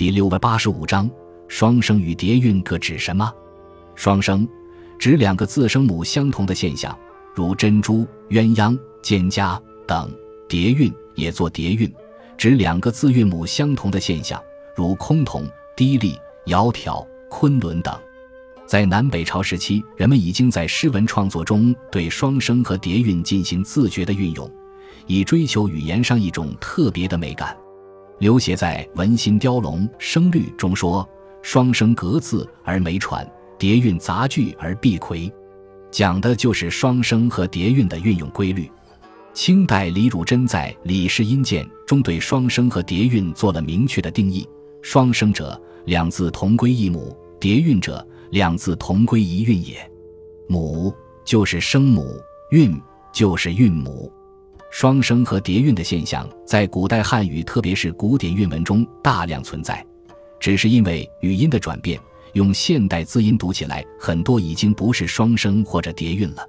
第六百八十五章双声与叠韵各指什么？双声指两个字声母相同的现象，如珍珠、鸳鸯、蒹葭等；叠韵也作叠韵，指两个字韵母相同的现象，如崆峒、低丽、窈窕、昆仑等。在南北朝时期，人们已经在诗文创作中对双声和叠韵进行自觉的运用，以追求语言上一种特别的美感。刘勰在《文心雕龙·声律》中说：“双声隔字而没传，叠韵杂句而必魁。”讲的就是双声和叠韵的运用规律。清代李汝珍在《李氏音鉴》中对双声和叠韵做了明确的定义：双声者，两字同归一母；叠韵者，两字同归一韵也。母就是声母，韵就是韵母。双声和叠韵的现象在古代汉语，特别是古典韵文中大量存在，只是因为语音的转变，用现代字音读起来，很多已经不是双声或者叠韵了。